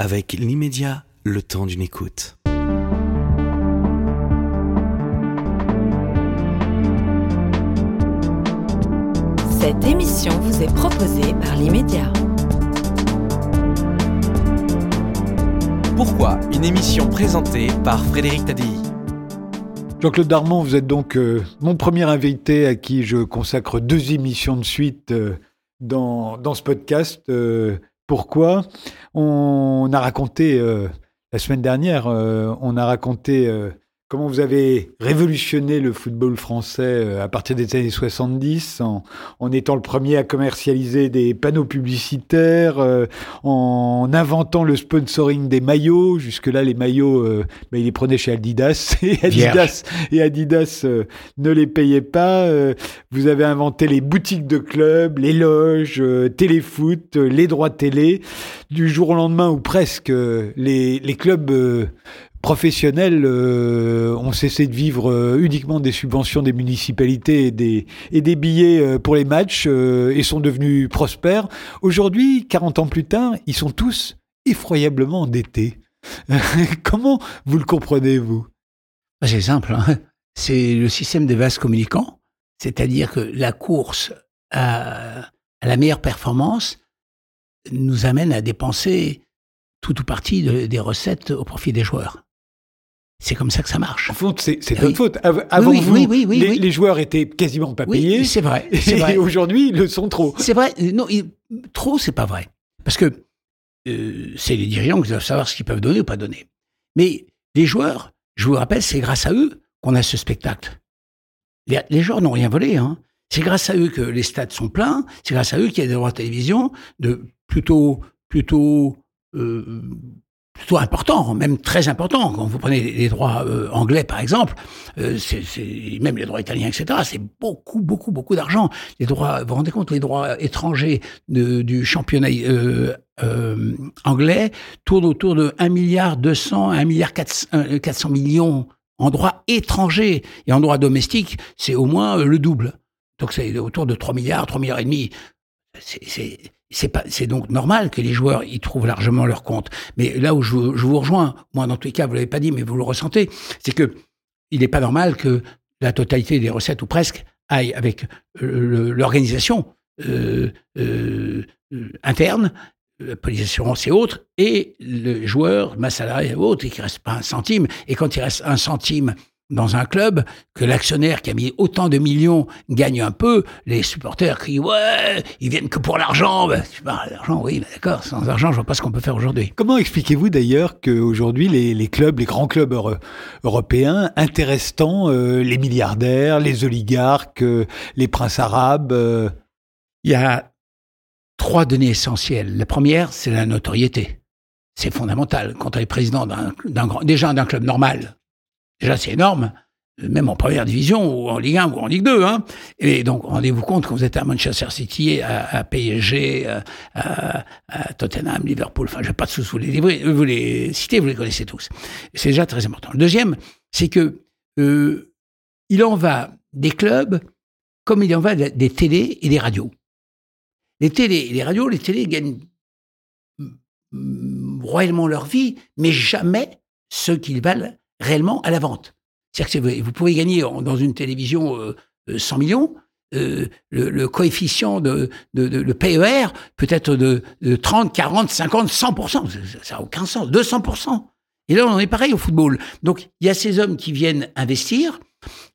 avec l'immédiat, le temps d'une écoute. Cette émission vous est proposée par l'immédiat. Pourquoi une émission présentée par Frédéric Tadei? Jean-Claude Darmon, vous êtes donc euh, mon premier invité à qui je consacre deux émissions de suite euh, dans, dans, ce podcast. Euh, pourquoi On a raconté, la semaine dernière, on a raconté Comment vous avez révolutionné le football français euh, à partir des années 70 en, en étant le premier à commercialiser des panneaux publicitaires, euh, en inventant le sponsoring des maillots? Jusque-là, les maillots, euh, ben, ils les prenaient chez Adidas et Adidas, et Adidas ne les payait pas. vous avez inventé les boutiques de clubs, les loges, téléfoot, les droits télé. Du jour au lendemain, ou presque, les, les clubs professionnels euh, ont cessé de vivre euh, uniquement des subventions des municipalités et des, et des billets euh, pour les matchs et sont devenus prospères. Aujourd'hui, 40 ans plus tard, ils sont tous effroyablement endettés. Comment vous le comprenez, vous? Bah, C'est simple. Hein. C'est le système des vases communicants, c'est-à-dire que la course à, à, la meilleure performance nous amène à dépenser tout ou partie des recettes au profit des joueurs. C'est comme ça que ça marche. En fond, c'est votre faute. Avant vous, les, joueurs étaient quasiment pas payés. c'est vrai. Et aujourd'hui, ils le sont trop. C'est vrai. Non, trop, c'est pas vrai. Parce que euh, c'est les dirigeants qui doivent savoir ce qu'ils peuvent donner ou pas donner. Mais les joueurs, je vous rappelle, c'est grâce à eux qu'on a ce spectacle. Les, joueurs n'ont rien volé. Hein. C'est grâce à eux que les stades sont pleins. C'est grâce à eux qu'il y a des droits de télévision de plutôt, plutôt euh, plutôt important, même très important. Quand vous prenez les droits euh, anglais, par exemple, euh, même les droits italiens, etc., c'est beaucoup, beaucoup, beaucoup d'argent. Les droits, vous vous rendez compte, les droits étrangers de, du championnat euh, euh anglais tournent autour de 1 milliard 200, 1 milliard 400, millions en droits étrangers. Et en droits domestiques, c'est au moins le double. Donc c'est autour de 3 milliards, 3 milliards et demi. C'est c'est donc normal que les joueurs y trouvent largement leur compte. Mais là où je, vous rejoins, moi dans tous les cas, vous l'avez pas dit, mais vous le ressentez, c'est que il n'est pas normal que la totalité des recettes ou presque aille avec euh, l'organisation euh, euh, interne, la police d'assurance et autres, et le joueur, ma salarié et autres, et qu'il reste pas un centime. Et quand il reste un centime dans un club, que l'actionnaire qui a mis autant de millions gagne un peu, les supporters crient ouais, ils viennent que pour l'argent. Ben, l'argent, oui, ben, d'accord. Sans argent, je vois pas ce qu'on peut faire aujourd'hui. Comment expliquez-vous d'ailleurs qu'aujourd'hui les, les clubs, les grands clubs européens, intéressent tant euh, les milliardaires, les oligarques, euh, les princes arabes euh? Il y a trois données essentielles. La première, c'est la notoriété. C'est fondamental. Quand on est président d'un grand, déjà d'un club normal, Déjà, c'est énorme, même en première division, ou en Ligue 1, ou en Ligue 2. Hein. Et donc, rendez-vous compte, quand vous êtes à Manchester City, à, PSG, à, Tottenham, Liverpool, enfin, je vais pas tous vous les, vous les citer, vous les connaissez tous. C'est déjà très important. Le deuxième, c'est que euh, il en va des clubs comme il en va des télés et des radios. Les télés et les radios, les télés gagnent royalement leur vie, mais jamais ce qu'ils valent réellement à la vente. C'est-à-dire que vous pouvez gagner dans une télévision 100 euh, millions, euh, le, coefficient de, le PER peut être de, 30, 40, 50, 100%. Ça n'a aucun sens. 200%. Et là, on en est pareil au football. Donc, il y a ces hommes qui viennent investir,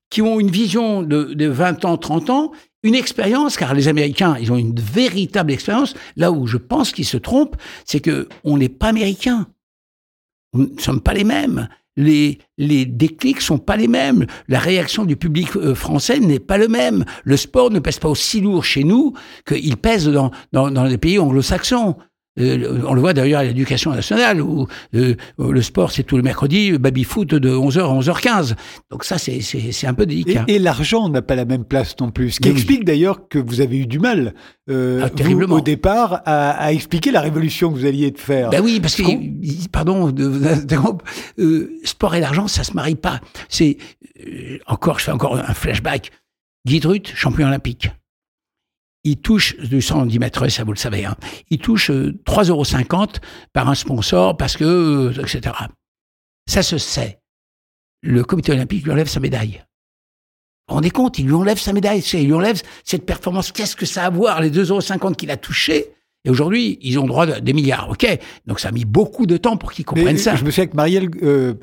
qui ont une vision de, de 20 ans, 30 ans, une expérience, car les Américains, ils ont une véritable expérience. Là où je pense qu'ils se trompent, c'est que on n'est pas américains. Nous ne sommes pas les mêmes les, les déclics sont pas les mêmes. La réaction du public euh, français n'est pas le même. Le sport ne pèse pas aussi lourd chez nous qu'il pèse dans, dans, dans les pays anglo-saxons. Euh, on le voit d'ailleurs à l'éducation nationale où euh, le sport c'est tout le mercredi, baby foot de 11h à 11h15. Donc ça c'est un peu délicat. Et, l'argent n'a pas la même place non plus. Ce qui explique d'ailleurs que vous avez eu du mal euh, ah, vous, au départ à, à, expliquer la révolution que vous alliez faire. Ben oui parce que pardon sport et l'argent ça se marie pas. C'est encore je fais encore un flashback. Guy Drut, champion olympique. Il touche du 110 mètres, ça vous le savez, hein, il touche 3,50 euros par un sponsor parce que, etc. Ça se sait. Le comité olympique lui enlève sa médaille. Vous vous rendez compte, il lui enlève sa médaille, il lui enlève cette performance. Qu'est-ce que ça a à voir, les 2,50 euros qu'il a touchés? Et aujourd'hui, ils ont droit à des milliards, ok? Donc ça a mis beaucoup de temps pour qu'ils comprennent ça. Je me souviens que Marielle... Euh...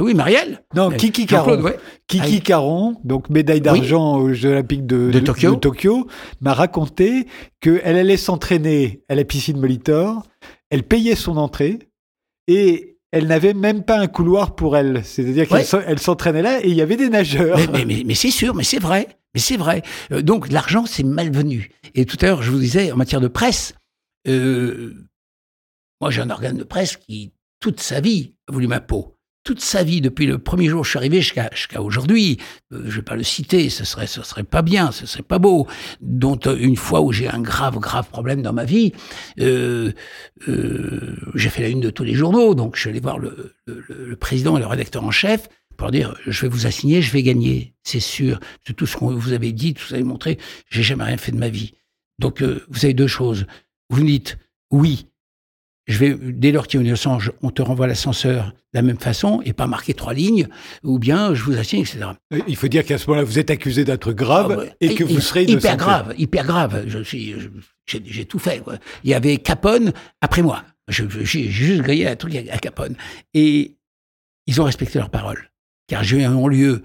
oui, Marielle Non, Kiki Caron. Kiki ah, Caron, donc médaille d'argent aux Jeux Olympiques de, Tokyo, Tokyo m'a raconté qu'elle allait s'entraîner à la piscine Molitor, elle payait son entrée et elle n'avait même pas un couloir pour elle. C'est-à-dire qu'elle s'entraînait là et il y avait des nageurs. Mais, c'est sûr, mais c'est vrai. Mais c'est vrai. Euh, donc l'argent, c'est malvenu. Et tout à l'heure, je vous disais, en matière de presse, euh, moi j'ai un organe de presse qui, toute sa vie, a voulu ma peau toute sa vie, depuis le premier jour où je suis arrivé jusqu'à aujourd'hui, euh, je vais pas le citer, ce serait, ce serait pas bien, ce serait pas beau. Dont euh, une fois où j'ai un grave, grave problème dans ma vie, euh, euh, j'ai fait la une de tous les journaux, donc je suis allé voir le, le, le président et le rédacteur en chef pour dire je vais vous assigner, je vais gagner, c'est sûr. De tout ce que vous avez dit, tout ce que vous avez montré, j'ai jamais rien fait de ma vie. Donc euh, vous avez deux choses. Vous me dites oui, je vais, dès lors qu'il y a une échange, on te renvoie l'ascenseur de la même façon et pas marquer trois lignes, ou bien je vous assigne, etc. Euh, il faut dire qu'à ce moment-là, vous êtes accusé d'être grave ah et que vous serez hyper grave, hyper grave. Je suis, j'ai tout fait. Il y avait Capone après moi. J'ai juste grillé un truc à Capone et ils ont respecté leur parole, car j'ai eu un lieu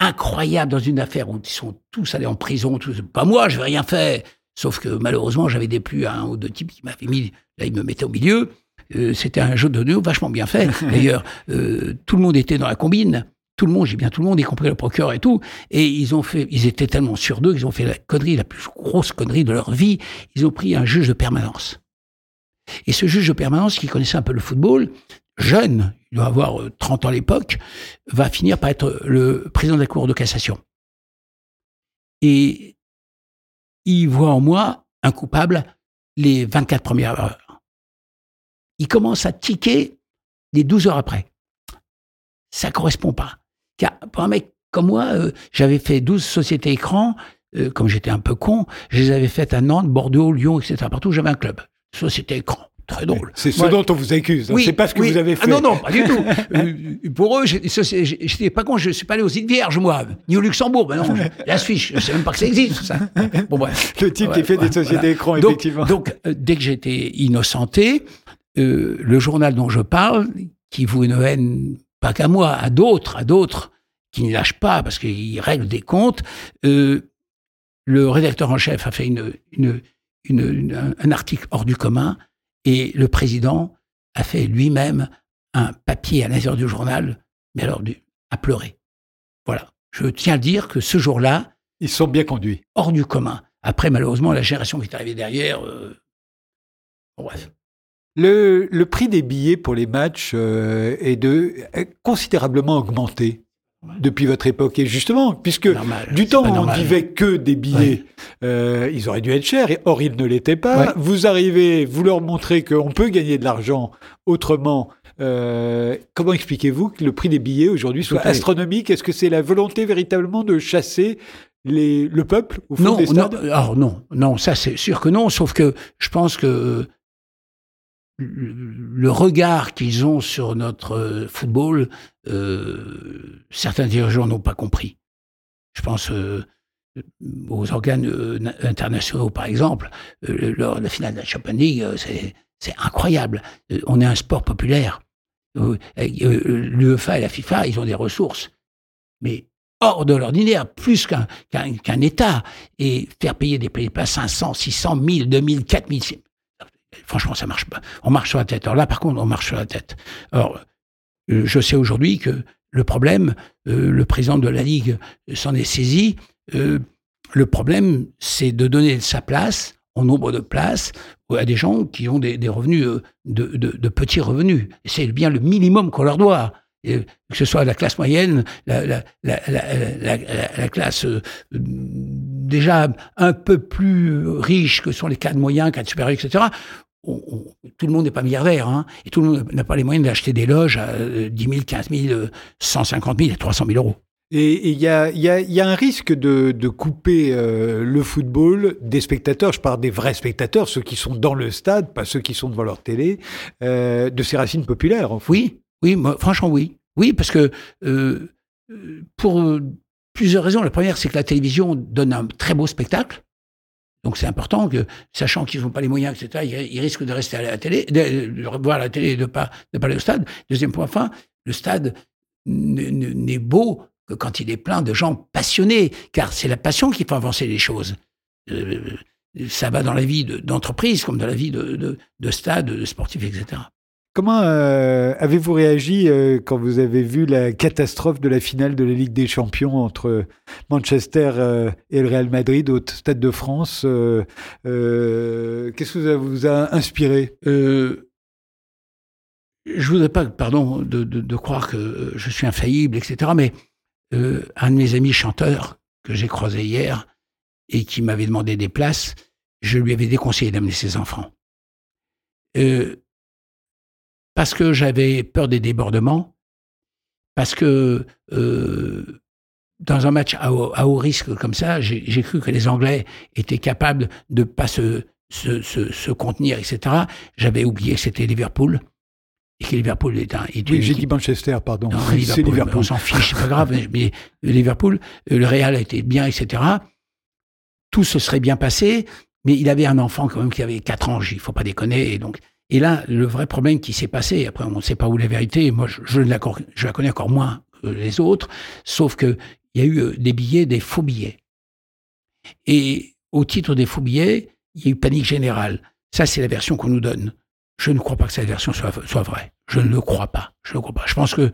incroyable dans une affaire où ils sont tous allés en prison. Tous, pas moi, je n'ai rien fait. Sauf que malheureusement, j'avais des plus à un ou deux types qui m'avaient mis, là, ils me mettaient au milieu. Euh, c'était un jeu de nœuds vachement bien fait. D'ailleurs, euh, tout le monde était dans la combine. Tout le monde, j'ai bien tout le monde, y compris le procureur et tout. Et ils ont fait, ils étaient tellement sûrs d'eux qu'ils ont fait la connerie, la plus grosse connerie de leur vie. Ils ont pris un juge de permanence. Et ce juge de permanence, qui connaissait un peu le football, jeune, il doit avoir 30 euh, ans à l'époque, va finir par être le président de la Cour de cassation. Et il voit en moi un coupable les 24 premières heures. Il commence à tiquer les 12 heures après. Ça correspond pas. Car pour un mec comme moi, euh, j'avais fait 12 sociétés écrans, euh, comme j'étais un peu con, je les avais faites à Nantes, Bordeaux, Lyon, etc. Partout, j'avais un club. Société écran très drôle. C'est ce dont on vous accuse. Hein. Oui, c'est pas ce que vous avez ah fait. non, non, pas du tout. Euh, pour eux, j'étais pas con. Je suis pas allé aux îles Vierges, moi, ni au Luxembourg. Ben non, la Suisse, je sais même pas que ça existe, ça. Bon, bref. Le type qui fait des sociétés écrans, effectivement. Donc, dès que j'étais innocenté, euh, le journal dont je parle, qui vous une haine, pas qu'à moi, à d'autres, à d'autres, qui ne lâchent pas parce qu'ils règlent des comptes, le rédacteur en chef a fait une, une, une, un article hors du commun et le président a fait lui-même un papier à l'intérieur du journal, mais alors à pleurer. Voilà. Je tiens à dire que ce jour-là. Ils sont bien conduits. Hors du commun. Après, malheureusement, la génération qui est arrivée derrière. Euh, bref. Le, le, prix des billets pour les matchs euh, est, de, est considérablement augmenté depuis votre époque. Et justement, puisque du temps où on ne vivait que des billets, euh, ils auraient dû être chers, et or ils ne l'étaient pas. Vous arrivez, vous leur montrez qu'on peut gagner de l'argent autrement. Euh, comment expliquez-vous que le prix des billets aujourd'hui soit astronomique? Est-ce que c'est la volonté véritablement de chasser les, le peuple au fond non, des stades? non, alors non, non, ça c'est sûr que non. Sauf que je pense que le regard qu'ils ont sur notre euh, football, euh, certains dirigeants n'ont pas compris. Je pense euh, aux organes euh, internationaux, par exemple, lors de la finale de la Champions League, c'est incroyable. on est un sport populaire. L'UEFA et la FIFA, ils ont des ressources, mais hors de l'ordinaire, plus qu'un État. Et faire payer des places 500, 600, 1000, 2000, 4000, franchement, ça marche pas. On marche sur la tête. Alors là, par contre, on marche sur la tête. Alors, euh, je sais aujourd'hui que le problème, euh, le président de la Ligue s'en est saisi. Euh, le problème, c'est de donner sa place, en nombre de places, à des gens qui ont des, revenus, de, petits revenus. C'est bien le minimum qu'on leur doit. que ce soit la classe moyenne, la, classe déjà un peu plus riche que sont les cadres moyens, cadres supérieurs, etc., tout le monde n'est pas milliardaire, hein, et tout le monde n'a pas les moyens d'acheter des loges à 10 000, 15 000, 150 000 et 300 000 euros. Et il y a, y, a, y a, un risque de, de couper euh, le football des spectateurs, je parle des vrais spectateurs, ceux qui sont dans le stade, pas ceux qui sont devant leur télé, euh, de ses racines populaires. En fait. Oui, oui, moi, franchement oui. Oui, parce que euh, pour plusieurs raisons. La première, c'est que la télévision donne un très beau spectacle. Donc c'est important que, sachant qu'ils n'ont pas les moyens, etc., ils, risquent de rester à la télé, de, voir la télé et de ne pas, de aller au stade. Deuxième point, enfin, le stade n'est beau que quand il est plein de gens passionnés, car c'est la passion qui fait avancer les choses. Euh, ça va dans la vie d'entreprise comme dans la vie de, de, stade, de sportifs, etc. Comment euh, avez-vous réagi euh, quand vous avez vu la catastrophe de la finale de la Ligue des Champions entre Manchester et le Real Madrid au Stade de France Qu'est-ce que ça vous a inspiré? Je voudrais pas, pardon, de, croire que je suis infaillible, etc. Mais euh, un de mes amis chanteurs que j'ai croisé hier et qui m'avait demandé des places, je lui avais déconseillé d'amener ses enfants. Euh, parce que j'avais peur des débordements, parce que euh, dans un match à haut, risque comme ça, j'ai cru que les Anglais étaient capables de ne pas se, se, se, se, contenir, etc. J'avais oublié que c'était Liverpool et que Liverpool est un. oui, j'ai dit Manchester, pardon. c'est Liverpool. On s'en fiche, c'est pas grave. Mais Liverpool, euh, le Real a été bien, etc. Tout se serait bien passé, mais il avait un enfant quand même qui avait 4 ans, il faut pas déconner. Et, donc, et là, le vrai problème qui s'est passé, après on ne sait pas où la vérité, moi je, la, je la connais encore moins que les autres, sauf qu'il y a eu euh, des billets, des faux billets. Et au titre des faux billets, il y a eu panique générale. Ça, c'est la version qu'on nous donne. Je ne crois pas que cette version soit, soit vraie. Je ne le crois pas. Je ne crois pas. Je pense que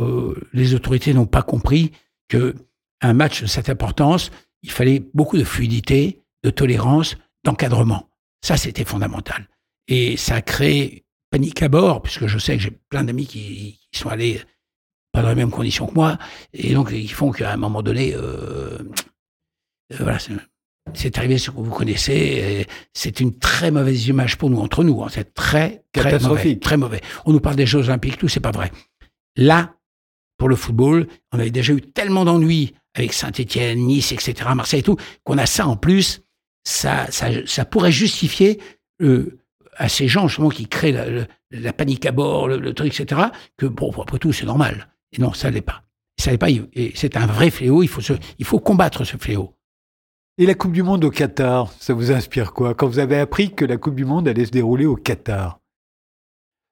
euh, les autorités n'ont pas compris que un match de cette importance, il fallait beaucoup de fluidité, de tolérance, d'encadrement. Ça, c'était fondamental. Et ça a créé panique à bord, puisque je sais que j'ai plein d'amis qui, sont allés pas dans les mêmes conditions que moi, et donc ils font qu'à un moment donné, euh, euh voilà, c'est arrivé ce que vous connaissez. C'est une très mauvaise image pour nous, entre nous. Hein. C'est très, très mauvais, très mauvais. On nous parle des Jeux Olympiques, tout, c'est pas vrai. Là, pour le football, on avait déjà eu tellement d'ennuis avec Saint-Etienne, Nice, etc., Marseille et tout, qu'on a ça en plus. Ça, ça, pourrait justifier euh, à ces gens justement qui créent la, panique à bord, le, truc, etc., que bon, après tout, c'est normal. Et non, ça l'est pas. Ça l'est pas. Et c'est un vrai fléau. Il faut, il faut combattre ce fléau. Et la Coupe du Monde au Qatar, ça vous inspire quoi? Quand vous avez appris que la Coupe du Monde allait se dérouler au Qatar?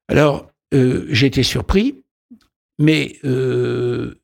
Alors, euh, j'ai été surpris, mais euh,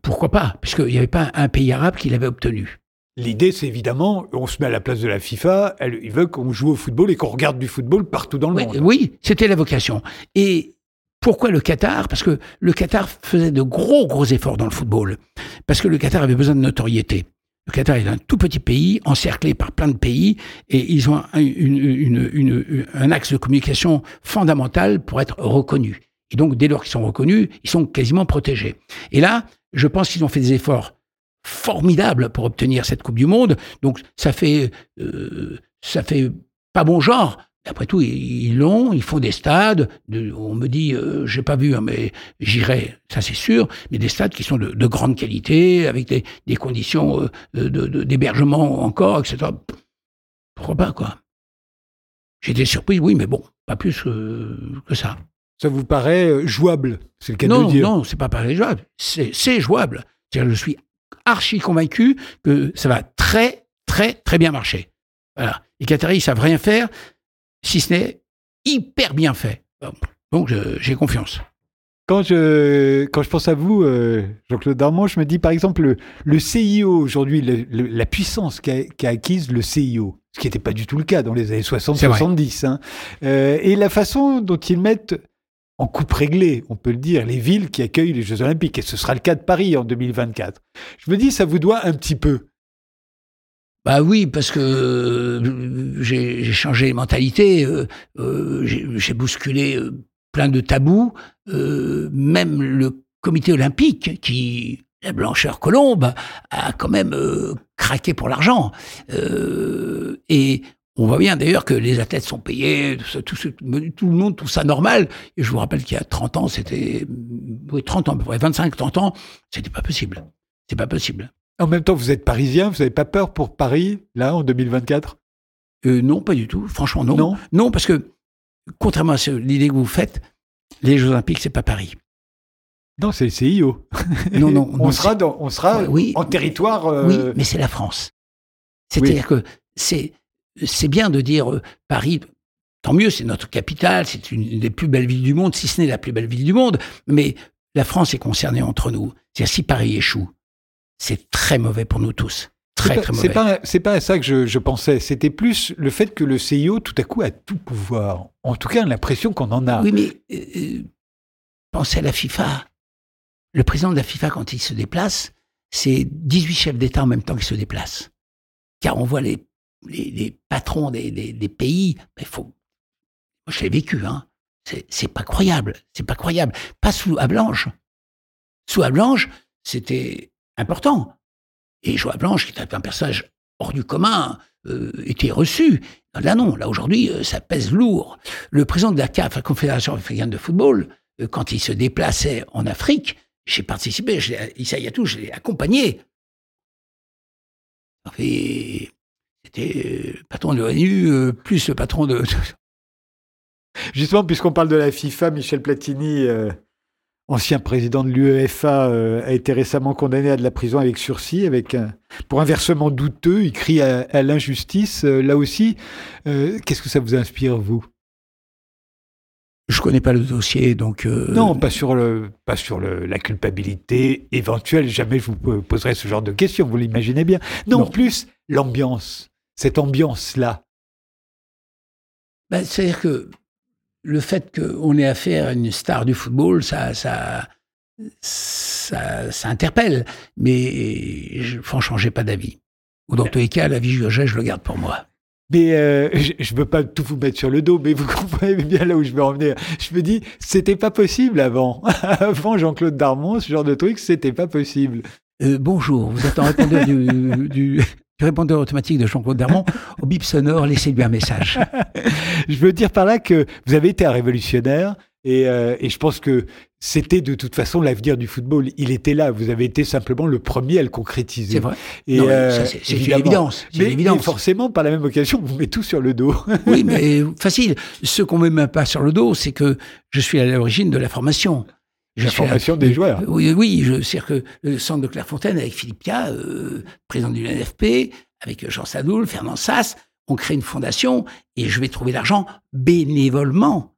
pourquoi pas? Puisqu'il n'y avait pas un pays arabe qui l'avait obtenu. L'idée, c'est évidemment, on se met à la place de la FIFA, elle, ils veulent qu'on joue au football et qu'on regarde du football partout dans le oui, monde. Oui, c'était la vocation. Et pourquoi le Qatar? Parce que le Qatar faisait de gros, gros efforts dans le football. Parce que le Qatar avait besoin de notoriété. Le Qatar est un tout petit pays, encerclé par plein de pays, et ils ont un, axe de communication fondamental pour être reconnus. Et donc, dès lors qu'ils sont reconnus, ils sont quasiment protégés. Et là, je pense qu'ils ont fait des efforts formidables pour obtenir cette Coupe du Monde. Donc, ça fait, euh, ça fait pas bon genre après tout, ils l'ont, ils font des stades. on me dit, euh, j'ai pas vu, hein, mais j'irai, ça c'est sûr, mais des stades qui sont de, grande qualité, avec des, conditions euh, d'hébergement encore, etc. Pourquoi pas, quoi J'étais surpris, oui, mais bon, pas plus que ça. Ça vous paraît euh, jouable C'est le cas non, de dire. Non, c'est pas pareil jouable. C'est jouable. je suis archi convaincu que ça va très, très, très bien marcher. Voilà. Les Qataris, ils savent rien faire si ce n'est hyper bien fait. Donc j'ai confiance. Quand je, quand je pense à vous, euh, Jean-Claude Darmon, je me dis par exemple le, CIO aujourd'hui, la puissance qu'a acquise le CIO, ce qui n'était pas du tout le cas dans les années 60-70, hein. euh, et la façon dont ils mettent en coupe réglée, on peut le dire, les villes qui accueillent les Jeux Olympiques, et ce sera le cas de Paris en 2024. Je me dis, ça vous doit un petit peu. Bah oui, parce que euh, j'ai changé les mentalités, euh, euh, j'ai bousculé plein de tabous, même le comité olympique qui, la blancheur colombe, a quand même craqué pour l'argent. et on voit bien d'ailleurs que les athlètes sont payés, tout, tout, le monde tout ça normal. Et je vous rappelle qu'il y a 30 ans, c'était oui, 30 ans, à peu près, 25, 30 ans, c'était pas possible. C'est pas possible. En même temps, vous êtes parisien, vous n'avez pas peur pour Paris, là, en 2024 Euh, non, pas du tout. Franchement, non. Non? Non, parce que, contrairement à l'idée que vous faites, les Jeux Olympiques, c'est pas Paris. Non, c'est le CIO. Non, non, on, non, sera dans, on sera oui. en territoire. euh, Oui, mais c'est la France. C'est-à-dire que c'est c'est bien de dire euh, Paris. Tant mieux, c'est notre capitale, c'est une des plus belles villes du monde, si ce n'est la plus belle ville du monde. Mais la France est concernée entre nous. C'est-à-dire si Paris échoue, c'est très mauvais pour nous tous. Très c'est très pas- mauvais. c'est pas, c'est pas à ça que je, je pensais. C'était plus le fait que le CIO, tout à coup, a tout pouvoir. En tout cas, l'impression qu'on en a. Oui, mais euh, euh, pensez à la FIFA. Le président de la FIFA, quand il se déplace, c'est 18 chefs d'État en même temps qui se déplacent. Car on voit les, les, patrons des, pays. Il faut. Moi, je l'ai vécu, hein. C'est, pas croyable. C'est pas croyable. Pas sous Blanche. Sous Blanche, c'était important. Et Joa Blanche, qui était un personnage hors du commun, euh, était reçu. Là, non. Là, aujourd'hui, euh, ça pèse lourd. Le président de la CAF, la Confédération africaine de football, euh, quand il se déplaçait en Afrique, j'ai participé, Issa Yatou, je l'ai accompagné. C'était euh, patron de l'ONU, euh, plus le patron de... Justement, puisqu'on parle de la FIFA, Michel Platini, euh, ancien président de l'UEFA, a été récemment condamné à de la prison avec sursis avec pour un versement douteux. Il crie à, l'injustice. Là aussi, qu'est-ce que ça vous inspire, vous? Je connais pas le dossier, donc... euh, Non, pas sur, le, pas sur le, la culpabilité éventuelle. Jamais je vous po- poserai ce genre de questions, vous l'imaginez bien. Non, Non. plus l'ambiance, cette ambiance-là. Ben, C'est-à-dire que le fait qu'on ait affaire à une star du football, ça, ça, ça, ça interpelle. Mais je, franchement, j'ai pas d'avis. Ou dans tous les cas, l'avis Jurget, je le garde pour moi. Mais euh, je ne veux pas tout vous mettre sur le dos, mais vous comprenez bien là où je veux en venir. Je me dis, c'était pas possible avant. avant Jean-Claude Darmon, ce genre de truc, c'était pas possible. Euh, bonjour, vous êtes en répondeur du, du, du répondeur automatique de Jean-Claude Darmon. Au bip sonore, laissez-lui un message. Je veux dire par là que vous avez été un révolutionnaire et, euh, et je pense que c'était de toute façon l'avenir du football. Il était là. Vous avez été simplement le premier à le concrétiser. C'est vrai. Et, euh, c'est une évidence. Mais, forcément, par la même occasion, on vous met tout sur le dos. Oui, mais facile. Ce qu'on ne met même pas sur le dos, c'est que je suis à l'origine de la formation. Je La à- formation des joueurs. Oui, oui, je c'est que le centre de Clairefontaine avec Philippe Pia, euh, président du NFP, avec Jean Sadoul, Fernand Sass, on crée une fondation et je vais trouver l'argent bénévolement.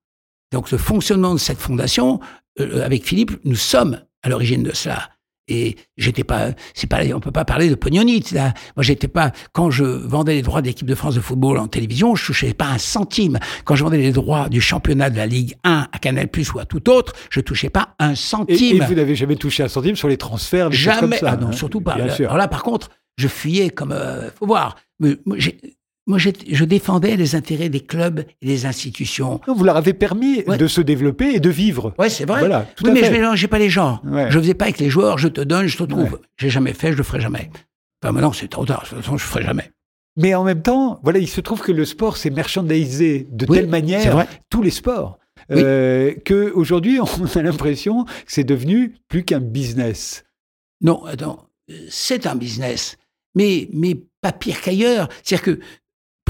Donc le fonctionnement de cette fondation, euh, avec Philippe, nous sommes à l'origine de cela. Et j'étais pas, c'est pas, on peut pas parler de pognonite là. Moi, j'étais pas quand je vendais les droits de l'équipe de France de football en télévision, je touchais pas un centime. Quand je vendais les droits du championnat de la Ligue 1 à Canal+ ou à tout autre, je touchais pas un centime. et vous n'avez jamais touché un centime sur les transferts, choses Jamais. comme ça. ah non, hein. surtout pas. Bien sûr. Alors là, par contre, je fuyais comme. euh, faut voir. Mais moi, j'ai- moi, je défendais les intérêts des clubs et des institutions. Non, vous leur avez permis Ouais. de se développer et de vivre. Ouais, c'est vrai. Voilà, oui, mais fait. je mélangeais pas les genres. Ouais. Je faisais pas avec les joueurs. Je te donne, je te trouve. Ouais. J'ai jamais fait, je le ferai jamais. Enfin, maintenant, c'est trop tard. De toute façon, je ferai jamais. Mais en même temps, voilà, il se trouve que le sport s'est marchandisé de Oui, telle manière, tous les sports, Oui. euh, que aujourd'hui on a l'impression que c'est devenu plus qu'un business. Non, attends, euh, c'est un business, mais, mais pas pire qu'ailleurs. C'est-à-dire que,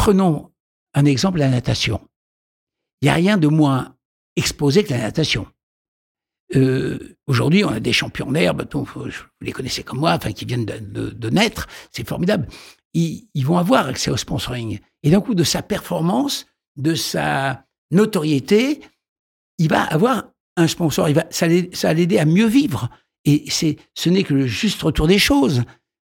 prenons un exemple, la natation. Il n'y a rien de moins exposé que la natation. Euh, Aujourd'hui, on a des champions d'herbe, dont vous les connaissez comme moi, enfin, qui viennent de, naître, c'est formidable. Ils, vont avoir accès au sponsoring. Et d'un coup, de sa performance, de sa notoriété, il va avoir un sponsor. Il va, ça, va l'aider à mieux vivre. Et ce n'est que le juste retour des choses.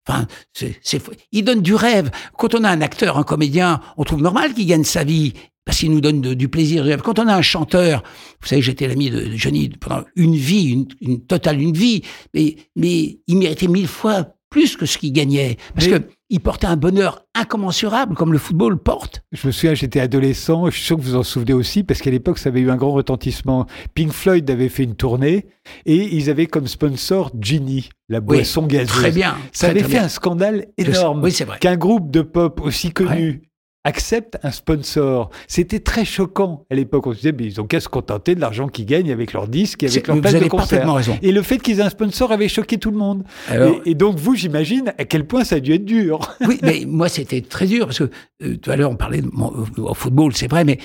Enfin, c'est, c'est, il donne du rêve. Quand on a un acteur, un comédien, on trouve normal qu'il gagne sa vie parce qu'il nous donne de- du plaisir. Quand on a un chanteur, vous savez, j'étais l'ami de de Johnny pendant une vie, une, une totale une vie, mais, mais il méritait mille fois plus que ce qu'il gagnait parce Mais- que il portait un bonheur incommensurable comme le football porte. Je me souviens, j'étais adolescent, je suis sûr que vous en souvenez aussi, parce qu'à l'époque, ça avait eu un grand retentissement. Pink Floyd avait fait une tournée et ils avaient comme sponsor Ginny, la boisson gazeuse. Très bien. Ça très, avait très fait bien. un scandale énorme. Oui, c'est vrai. Qu'un groupe de pop aussi connu accepte un sponsor. C'était très choquant à l'époque. On se disait, mais ils ont qu'à se contenter de l'argent qu'ils gagnent avec leurs disques et avec leurs places de avez concert. parfaitement raison. Et le fait qu'ils aient un sponsor avait choqué tout le monde. Alors- et, et donc, vous, j'imagine à quel point ça a dû être dur. Oui, mais moi, c'était très dur parce que euh, tout à l'heure, on parlait de mon- euh, au football, c'est vrai, mais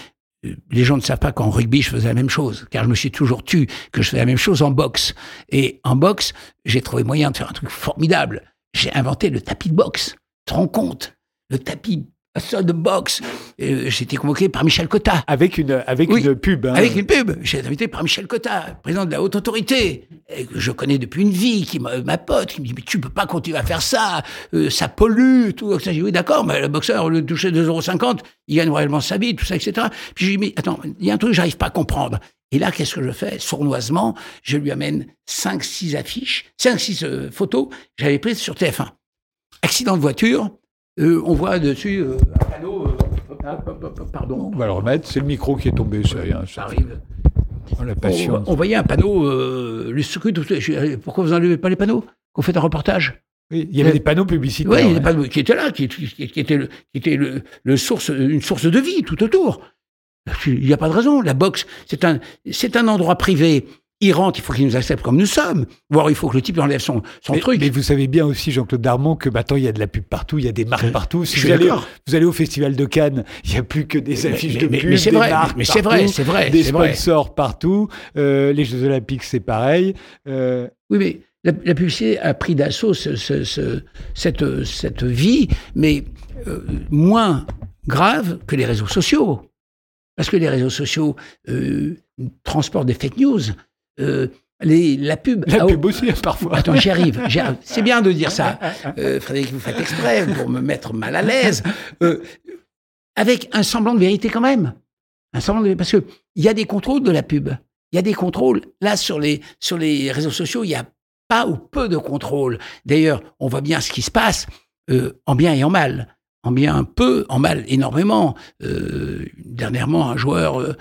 euh, les gens ne savent pas qu'en rugby, je faisais la même chose, car je me suis toujours tu que je faisais la même chose en boxe. Et en boxe, j'ai trouvé moyen de faire un truc formidable. J'ai inventé le tapis de boxe. Tu te rends compte Le tapis de boxe. Euh, j'ai été convoqué par Michel Cotta. Avec une, avec Oui, une pub. hein. Avec une pub. J'ai été invité par Michel Cotta, président de la haute autorité, que je connais depuis une vie, qui m'a- pote, qui me dit Mais tu peux pas continuer à faire ça, euh, ça pollue, tout. Ça, J'ai dit Oui, d'accord, mais le boxeur, au lieu de toucher 2,50€, il gagne réellement sa vie, tout ça, etc. Puis j'ai dit Mais attends, il y a un truc que j'arrive pas à comprendre. Et là, qu'est-ce que je fais? Sournoisement, je lui amène 5-6 affiches, 5-6 euh, photos que j'avais prises sur TF1. Accident de voiture, euh, on voit dessus euh, un panneau. euh, pardon. On va le remettre. C'est le micro qui est tombé, c'est rien. Ça arrive. Oh, la On, passion. on voyait un panneau, le circuit, pourquoi vous n'enlevez pas les panneaux? Qu'on fait un reportage? Oui, il y avait des panneaux publicitaires. Oui, il y a ouais. des panneaux qui étaient là, qui, qui- qui étaient, le, qui étaient le, le source, une source de vie tout autour. Il n'y a pas de raison. La boxe, c'est un, c'est un endroit privé. Il rentre, il faut qu'il nous accepte comme nous sommes. Voire il faut que le type enlève son, son Mais, truc. mais vous savez bien aussi, Jean-Claude Darmon, que maintenant il y a de la pub partout, il y a des marques Je- partout. Si je vous allez, vous allez au Festival de Cannes, il n'y a plus que des affiches mais- de pub, des vrai, marques mais c'est vrai, c'est vrai, des c'est vrai. sponsors partout. Euh, les Jeux Olympiques, c'est pareil. Euh, Oui, mais la, la publicité a pris d'assaut ce- ce- ce- cette, cette vie, mais euh, moins grave que les réseaux sociaux. Parce que les réseaux sociaux euh, transportent des fake news. Euh, les, la pub. la a- pub aussi, parfois. Attends, j'y arrive. C'est bien de dire ça. Euh, Frédéric, vous faites exprès pour me mettre mal à l'aise. Euh, avec un semblant de vérité quand même. Un semblant de Parce qu'il y a des contrôles de la pub. Il y a des contrôles. Là, sur les, sur les réseaux sociaux, il y a pas ou peu de contrôles. D'ailleurs, on voit bien ce qui se passe euh, en bien et en mal. En bien peu, en mal énormément. Dernièrement, un joueur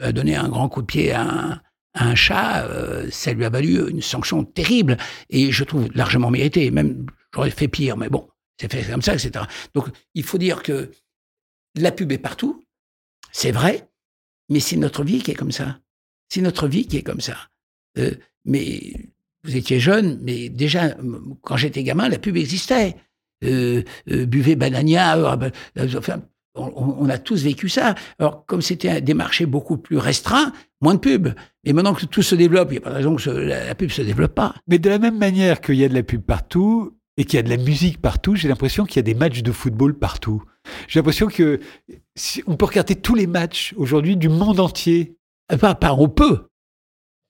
a donné un grand coup de pied à un, un chat. euh, ça lui a valu une sanction terrible et je trouve largement mérité. Même j'aurais fait pire, mais bon, c'est fait comme ça, etc. Donc il faut dire que la pub est partout, c'est vrai, mais c'est notre vie qui est comme ça. C'est notre vie qui est comme ça. Euh, mais vous étiez jeune, mais déjà, quand j'étais gamin, la pub existait. Euh, buvez banania, enfin, on, on a tous vécu ça. Alors, comme c'était des marchés beaucoup plus restreints, moins de pub. Et maintenant que tout se développe, il n'y a pas de raison que la, la pub se développe pas. Mais de la même manière qu'il y a de la pub partout et qu'il y a de la musique partout, j'ai l'impression qu'il y a des matchs de football partout. J'ai l'impression que si- on peut regarder tous les matchs aujourd'hui du monde entier. Euh, Pas, pas on peut.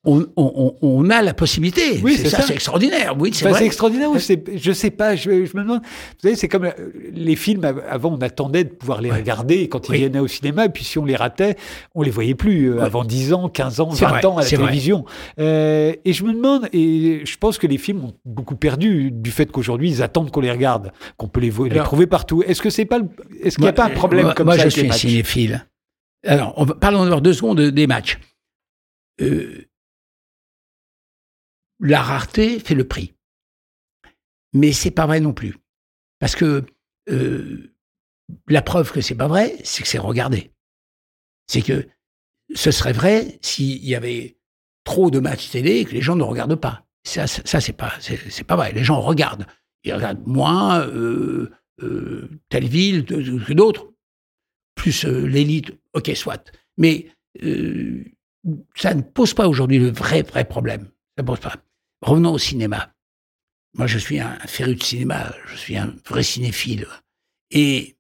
On, on- on- on a la possibilité. Oui, c'est ça, ça. c'est extraordinaire. Oui, c'est Enfin, extraordinaire ou je sais pas, je, je me demande. Vous savez, c'est comme euh, les films av- avant, on attendait de pouvoir les Ouais. regarder quand ils Oui. venaient au cinéma, et puis si on les ratait, on les voyait plus euh, Ouais. avant 10 ans, 15 ans, C'est 20 vrai, ans à la télévision. Euh, et je me demande, et je pense que les films ont beaucoup perdu du fait qu'aujourd'hui ils attendent qu'on les regarde, qu'on peut les, les Alors- trouver partout. Est-ce que c'est pas, est-ce qu'il n'y a Moi, pas un problème moi, comme moi, ça je avec suis cinéphile. Alors, on va, parlons d'abord deux secondes des matchs. Euh, la rareté fait le prix. Mais c'est pas vrai non plus. Parce que euh, la preuve que c'est pas vrai, c'est que c'est regardé. C'est que ce serait vrai s'il y avait trop de matchs télé et que les gens ne regardent pas. Ça, ça, ça, c'est pas, c'est pas vrai. Les gens regardent. Ils regardent moins euh, euh, telle ville que d'autres, plus l'élite. Ok, soit. Mais ça ne pose pas aujourd'hui le vrai, vrai problème. Ça ne pose pas. Revenons au cinéma. Moi, je suis un féru de cinéma. Je suis un vrai cinéphile. Et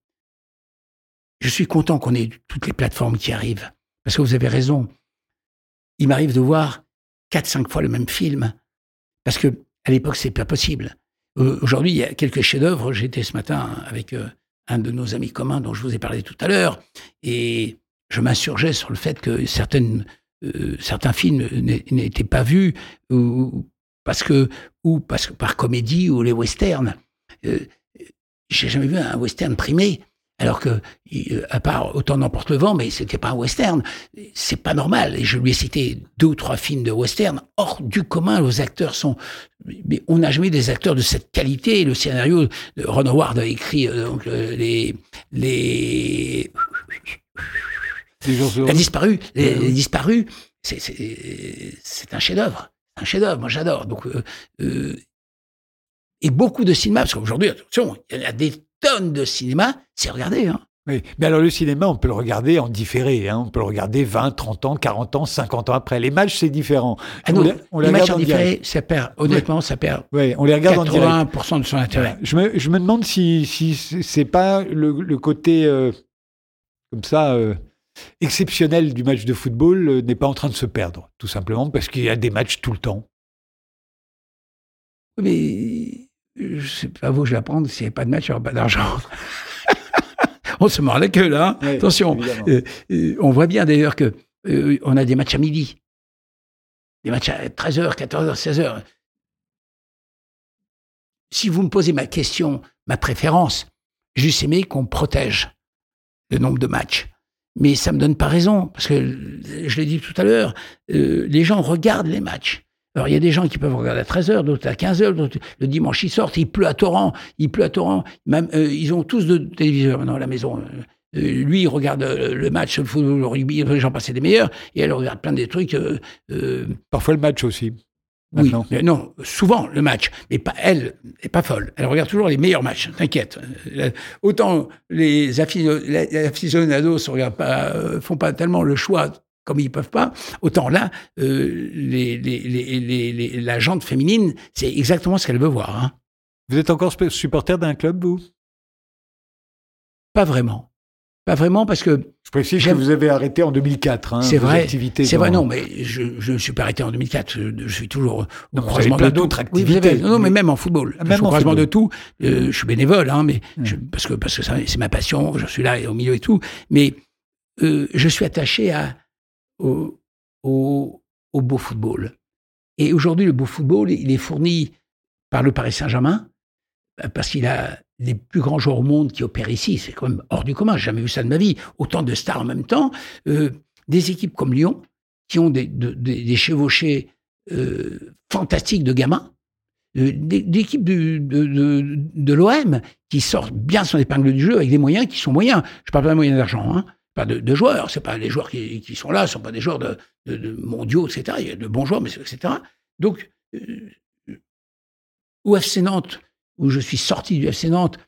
je suis content qu'on ait toutes les plateformes qui arrivent. Parce que vous avez raison. Il m'arrive de voir quatre, cinq fois le même film. Parce que à l'époque, c'est pas possible. Euh, Aujourd'hui, il y a quelques chefs-d'œuvre. J'étais ce matin avec euh, un de nos amis communs dont je vous ai parlé tout à l'heure, et je m'insurgeais sur le fait que euh, certains films n'é- n'étaient pas vus parce que ou parce que par comédie ou les westerns. Euh, J'ai jamais vu un western primé Alors que, euh, à part Autant n'emporte le vent, mais c'était pas un western. C'est pas normal. Et je lui ai cité deux ou trois films de western hors du commun. Les acteurs sont, mais on n'a jamais des acteurs de cette qualité. Le scénario de Ron Howard a écrit euh, donc euh, les les Les heureux. la disparu, les, les disparus, c'est un chef-d'œuvre, un chef-d'œuvre. Moi, j'adore. Donc, euh, euh, et beaucoup de cinéma, parce qu'aujourd'hui, attention, il y a des tonnes de cinéma, c'est regardé. Hein. Oui. Mais alors le cinéma, on peut le regarder en différé. Hein. On peut le regarder 20, 30 ans, 40 ans, 50 ans après. Les matchs, c'est différent. Ah non, les, on les les matchs en direct. différé, ça perd, honnêtement, ça perd Ouais, on les regarde en direct. 80% de son intérêt. Je, me, je me demande si, si c'est pas le, le côté euh, comme ça exceptionnel du match de football euh, n'est pas en train de se perdre, tout simplement parce qu'il y a des matchs tout le temps. Mais je sais pas vous, je vais apprendre, s'il n'y avait pas de match, il n'y aurait pas d'argent. on se mord la queue là. hein. Attention. Euh, euh, on voit bien d'ailleurs que euh, on a des matchs à midi. Des matchs à 13h, 14h, 16h. Si vous me posez ma question, ma préférence, j'ai juste aimé qu'on protège le nombre de matchs. Mais ça me donne pas raison, parce que je l'ai dit tout à l'heure, euh, les gens regardent les matchs. Alors, il y a des gens qui peuvent regarder à 13h, d'autres à 15h, d'autres le dimanche, ils sortent, il pleut à torrent, il pleut à torrent. Même, euh, ils ont tous de téléviseurs maintenant à la maison. Euh, lui, il regarde le match, le football, le rugby, j'en passais des meilleurs, et elle regarde plein des trucs. Parfois le match aussi. Oui, Maintenant. mais non, souvent le match, mais pas elle, n'est pas folle. Elle regarde toujours les meilleurs matchs. T'inquiète. Euh, Autant les aficionados ne regardent pas, euh, font pas tellement le choix comme ils peuvent pas. Autant là, euh, les, les, les, les- les- la jante féminine, c'est exactement ce qu'elle veut voir. Hein. Vous êtes encore supporter d'un club, vous? Pas vraiment. Pas vraiment parce que Je précise que vous avez arrêté en 2004. Hein, C'est vrai, c'est vrai, non, mais je, je me suis pas arrêté en 2004. Je, je suis toujours au Non, vous croisement avez plein de tout. d'autres Oui, vous avez- activités, non, non, mais même en football. Ah, je même suis au en croisement de tout. Euh, je suis bénévole, hein, mais je- parce que parce que c'est ma passion. Je suis là au milieu et tout. Mais euh, je suis attaché à au, au, au beau football. Et aujourd'hui, le beau football, il est fourni par le Paris Saint-Germain parce qu'il a les plus grands joueurs au monde qui opèrent ici. C'est quand même hors du commun. J'ai jamais vu ça de ma vie. Autant de stars en même temps. Euh, des équipes comme Lyon qui ont des, de- des- des chevauchés euh, fantastiques de gamins. Euh, du- de, l'OM qui sortent bien son épingle du jeu avec des moyens qui sont moyens. Je parle pas de moyens d'argent, hein. pas de, de joueurs. C'est pas les joueurs qui, sont là, ce sont pas des joueurs de, mondiaux, etc. Il y a de bons joueurs, mais etc. Donc, euh, au FC Nantes, où je suis sorti du FC Nantes,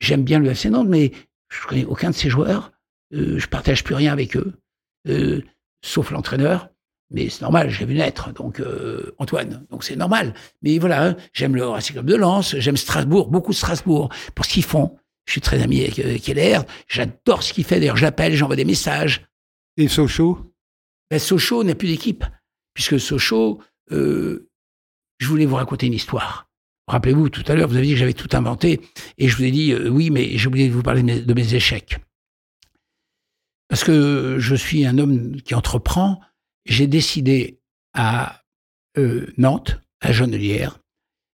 j'aime bien le FC Nantes, mais je connais aucun de ces joueurs. Euh, je partage plus rien avec eux, euh, sauf l'entraîneur. Mais c'est normal, j'ai vu naître, donc euh, Antoine, donc c'est normal. Mais voilà, hein, j'aime le Racing Club de Lens, j'aime Strasbourg, beaucoup Strasbourg, pour ce qu'ils font. Je suis très ami avec Keller, j'adore ce qu'il fait, d'ailleurs j'appelle, j'envoie des messages. Et Sochaux? Ben, Sochaux n'a plus d'équipe, puisque Sochaux, euh, je voulais vous raconter une histoire. Rappelez-vous, tout à l'heure, vous avez dit que j'avais tout inventé, et je vous ai dit, euh, oui, mais j'ai oublié de vous parler de mes, échecs. Parce que je suis un homme qui entreprend, j'ai décidé à euh, Nantes, à Genelière,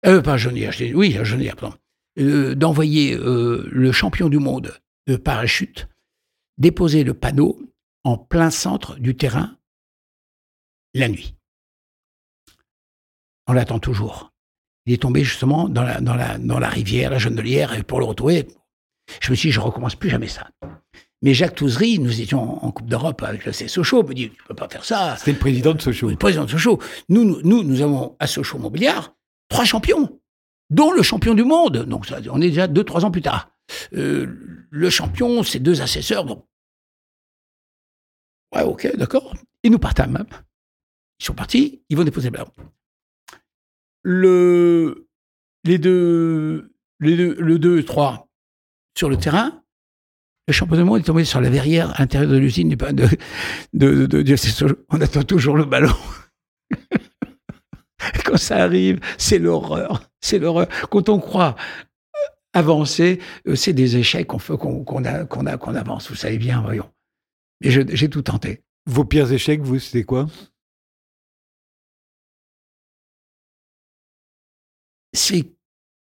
euh, pas à Genelière, oui, à Genelière, pardon, d'envoyer le champion du monde de parachute déposer le panneau en plein centre du terrain la nuit. On l'attend toujours. Il est tombé justement dans la, dans la, dans la rivière, la Genelière, et pour le retrouver, je me suis dit, je recommence plus jamais ça. Mais Jacques Touzery, nous étions en Coupe d'Europe avec le C. Sochaux, me dit, tu peux pas faire ça. C'était le président de Sochaux. Le président de Sochaux. Nous, nous, nous, nous avons à Sochaux Mobiliard trois champions, dont le champion du monde. Donc, ça, on est déjà deux, trois ans plus tard. Euh, le champion, ses deux assesseurs. Bon. Ouais, ok, d'accord. Et nous partâmes. Ils sont partis, ils vont déposer le. Le, les deux, les deux, le 2 et 3 sur le terrain, le champion du monde est tombé sur la verrière à l'intérieur de l'usine de, de, de, de- On attend toujours le ballon. Quand ça arrive, c'est l'horreur. C'est l'horreur. Quand on croit avancer, euh, c'est des échecs qu'on fait- qu'on qu'on a- qu'on a- qu'on avance. Vous savez bien, voyons. Mais j'ai tout tenté. Vos pires échecs, vous, c'était quoi? C'est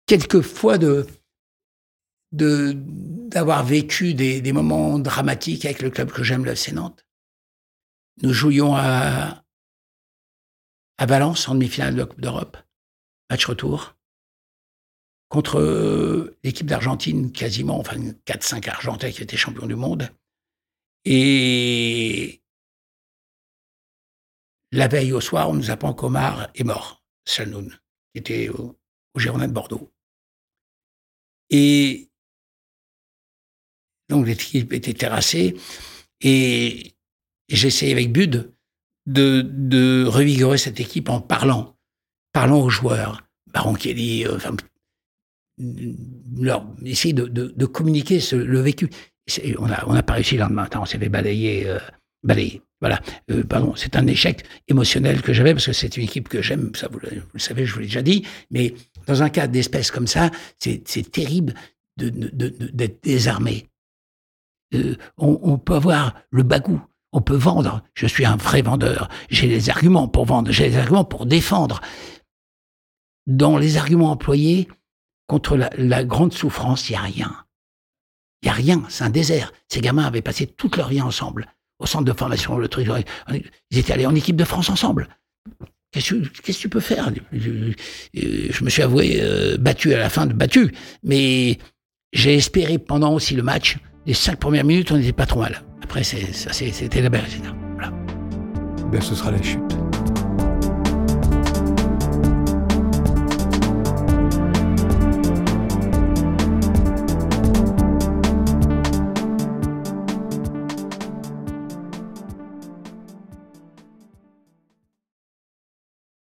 quelquefois de d'avoir vécu des, moments dramatiques avec le club que j'aime, le FC Nantes. Nous jouions à, à Valence en demi-finale de la Coupe d'Europe, match retour, contre l'équipe d'Argentine, quasiment, enfin 4-5 Argentins qui étaient champions du monde. Et la veille au soir, on nous apprend qu'Omar est mort, Salnoun, qui était au de Bordeaux. Et donc l'équipe était terrassée et j'essayais avec Bud de, de revigorer cette équipe en parlant, parlant aux joueurs. Baron Kelly, euh, enfin, leur, essayer de communiquer ce, le vécu. On n'a on a pas réussi le lendemain, on s'est fait balayer, euh, euh, pardon, c'est un échec émotionnel que j'avais parce que c'est une équipe que j'aime, ça vous, le savez, je vous l'ai déjà dit, mais dans un cas d'espèce comme ça, c'est terrible d'être désarmé. Euh, on, on, peut avoir le bagou, on peut vendre. Je suis un vrai vendeur. J'ai les arguments pour vendre, j'ai les arguments pour défendre. Dans les arguments employés contre la, la grande souffrance, il n'y a rien. Il n'y a rien, c'est un désert. Ces gamins avaient passé toute leur vie ensemble, au centre de formation, le truc. Ils étaient allés en équipe de France ensemble. Qu'est-ce que tu peux faire? Je, me suis avoué euh, battu à la fin de battu, mais j'ai espéré pendant aussi le match les cinq premières minutes, on n'était pas trop mal. Après, c'était la belle Voilà. Ben, ce sera la chute.